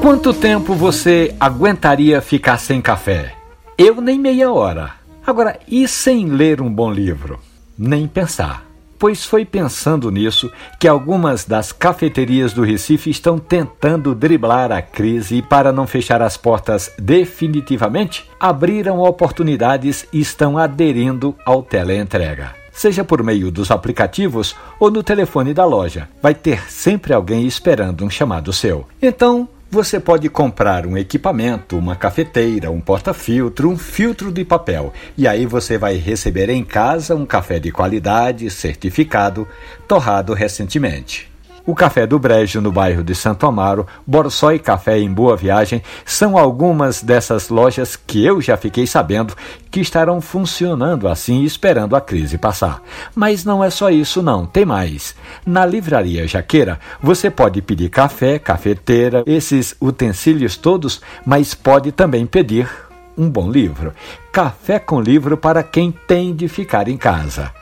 Quanto tempo você aguentaria ficar sem café? Eu nem meia hora. Agora, e sem ler um bom livro? Nem pensar. Pois foi pensando nisso que algumas das cafeterias do Recife estão tentando driblar a crise e, para não fechar as portas definitivamente, abriram oportunidades e estão aderindo ao teleentrega seja por meio dos aplicativos ou no telefone da loja. Vai ter sempre alguém esperando um chamado seu. Então, você pode comprar um equipamento, uma cafeteira, um porta-filtro, um filtro de papel e aí você vai receber em casa um café de qualidade, certificado, torrado recentemente. O Café do Brejo, no bairro de Santo Amaro, Borsoi Café em Boa Viagem, são algumas dessas lojas que eu já fiquei sabendo que estarão funcionando assim esperando a crise passar. Mas não é só isso não, tem mais. Na Livraria Jaqueira, você pode pedir café, cafeteira, esses utensílios todos, mas pode também pedir um bom livro. Café com livro para quem tem de ficar em casa.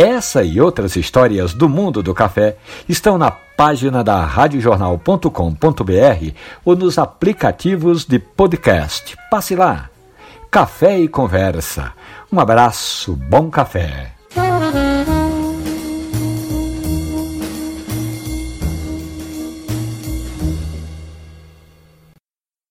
Essa e outras histórias do mundo do café estão na página da radiojornal.com.br ou nos aplicativos de podcast. Passe lá. Café e conversa. Um abraço, bom café.